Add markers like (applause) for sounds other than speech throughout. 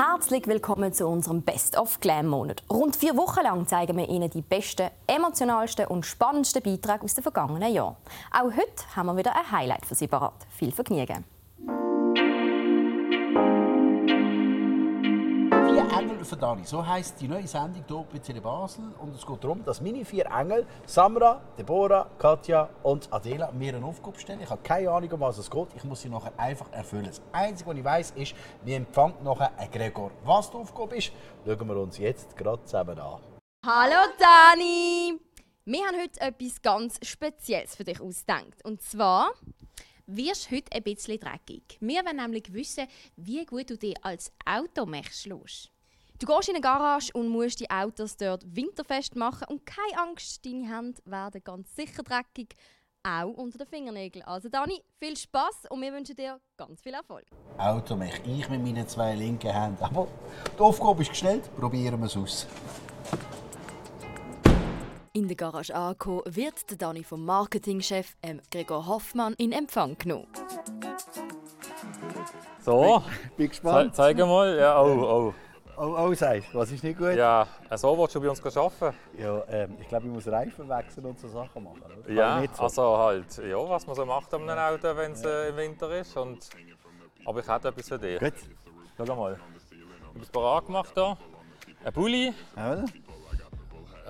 herzlich willkommen zu unserem Best of Glam Monat. Rund vier Wochen lang zeigen wir Ihnen die besten, emotionalsten und spannendsten Beiträge aus den vergangenen Jahren. Auch heute haben wir wieder ein Highlight für Sie parat. Viel Vergnügen! Engel für Dani. So heisst die neue Sendung hier bei Tele Basel. Und es geht darum, dass meine vier Engel, Samra, Deborah, Katja und Adela, mir eine Aufgabe stellen. Ich habe keine Ahnung, um was es geht. Ich muss sie nachher einfach erfüllen. Das Einzige, was ich weiss, ist, wir empfangen nachher einen Gregor. Was die Aufgabe ist, schauen wir uns jetzt gerade zusammen an. Hallo Dani! Wir haben heute etwas ganz Spezielles für dich ausgedacht. Und zwar wirst du heute ein bisschen dreckig. Wir wollen nämlich wissen, wie gut du dich als Automech schlägst. Du gehst in eine Garage und musst die Autos dort winterfest machen und keine Angst, deine Hände werden ganz sicher dreckig, auch unter den Fingernägeln. Also Dani, viel Spaß und wir wünschen dir ganz viel Erfolg. Automech, ich mit meinen zwei linken Händen. Aber die Aufgabe ist gestellt, probieren wir es aus. In der Garage angekommen, wird der Dani vom Marketingchef ähm, Gregor Hoffmann in Empfang genommen. So, bin gespannt. Ze zeig mal. Ja, oh, oh. Oh, oh, sagst was ist nicht gut? Ja, so willst du bei uns arbeiten? Ja, ähm, ich glaube, ich muss Reifen wechseln und so Sachen machen. Oder? Ja, nicht so. also halt, ja, was man so macht an einem Auto, wenn es äh, im Winter ist. Und, aber ich hätte etwas für dich. Gut. Schau mal. Ich habe es parat gemacht hier. Ein Bulli, Jawohl.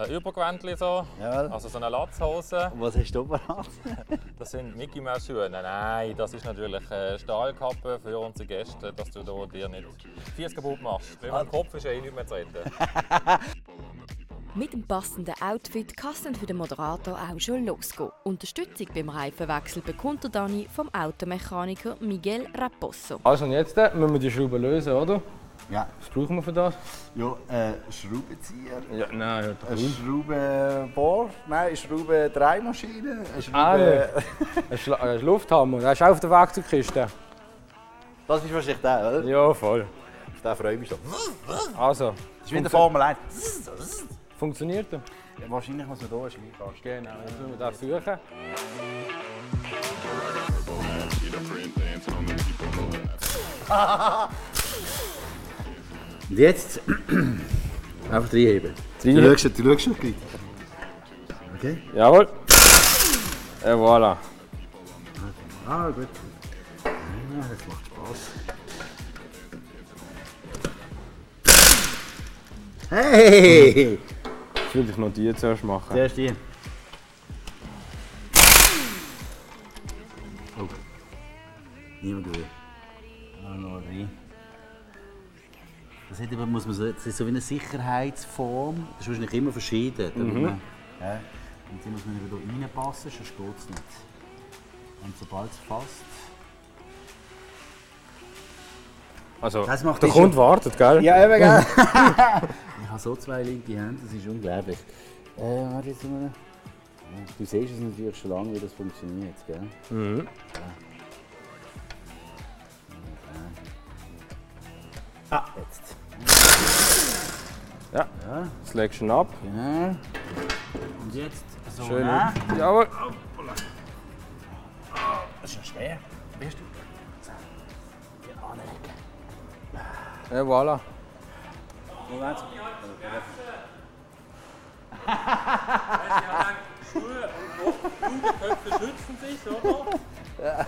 Ein Übergewändchen so, Jawohl. also so eine Latzhose. Und was hast du parat? (laughs) Das sind Mickey Mouse Schuhe. Nein, nein, das ist natürlich eine Stahlkappe für unsere Gäste, dass du da dir nicht Fies kaputt machst. Weil mein Kopf ist ja eh nicht mehr zu retten. (laughs) Mit dem passenden Outfit kann es dann für den Moderator auch schon losgehen. Unterstützung beim Reifenwechsel bekommt der Dani vom Automechaniker Miguel Raposo. Also und jetzt äh, müssen wir die Schraube lösen, oder? Ja, Was brauchen wir für das? ja äh, Schraubenzieher. Ja, nein, ja, Eine Schraubenbohr, nein, eine Schraubendrehmaschine, eine Ah, Schraube... Ein, Schla ein Lufthammer, der ist auch auf der Werkzeugkiste. Das ist wahrscheinlich der, oder? Ja, voll. Auf den freue ich mich schon. Also, Das ist wie in der Formel 1. funktioniert er? Wahrscheinlich muss man hier einen. Genau, jetzt müssen wir das suchen. Und jetzt (clears throat) einfach reinheben. Du Reinheben. schaust, du schaust schon gleich. Okay? Jawohl. Et voilà. Ah, gut. Ja, das macht Spaß. Hey! Jetzt will ich noch die zuerst machen. Der ist die. Oh. Niemand will. Ah, noch rein. Das, hat eben, muss man so, das ist so wie eine Sicherheitsform. Das ist wahrscheinlich immer verschieden. damit man- Ja. Und die muss man wieder reinpassen, sonst geht es nicht. Und sobald es fasst. Also, Das macht der Kunde wartet, gell? Ja, eben, gell? (laughs) ich habe so zwei linke Hände, das ist unglaublich. Äh, warte jetzt mal. Ja, Du siehst es natürlich schon lange, wie das funktioniert, gell? Mhm. Ah, jetzt. Ja. Das legst du ab. Genau. Und jetzt so. Schön. ne? Jawohl. Das ist ja schwer. Weißt du? So. Hier anlegen. Et voilà. Moment. Köpfe schützen sich, oder?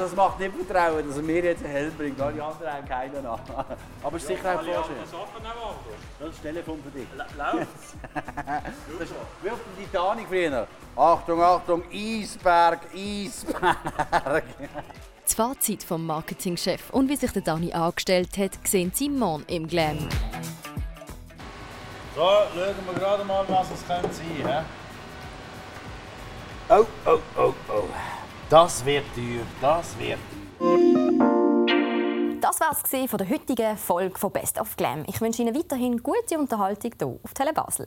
Also das macht nicht Vertrauen, dass er mir jetzt einen Helm bringt. Alle anderen haben keinen an. Aber es ist sicher ein Vorschlag. arbeiten auch anders. Das ist das Telefon für dich. Läuft's? (laughs) Das ist wie auf der Titanic früher. Achtung, Achtung, Eisberg, Eisberg. Das Fazit vom Marketingchef und wie sich der Dani angestellt hat, sehen Sie morgen im Glam. So, schauen wir gerade mal, was es könnte sein könnte. Oh, oh, oh, oh. Das wird teuer, das wird. Das war es von der heutigen Folge von Best of Glam. Ich wünsche Ihnen weiterhin gute Unterhaltung hier auf Tele Basel.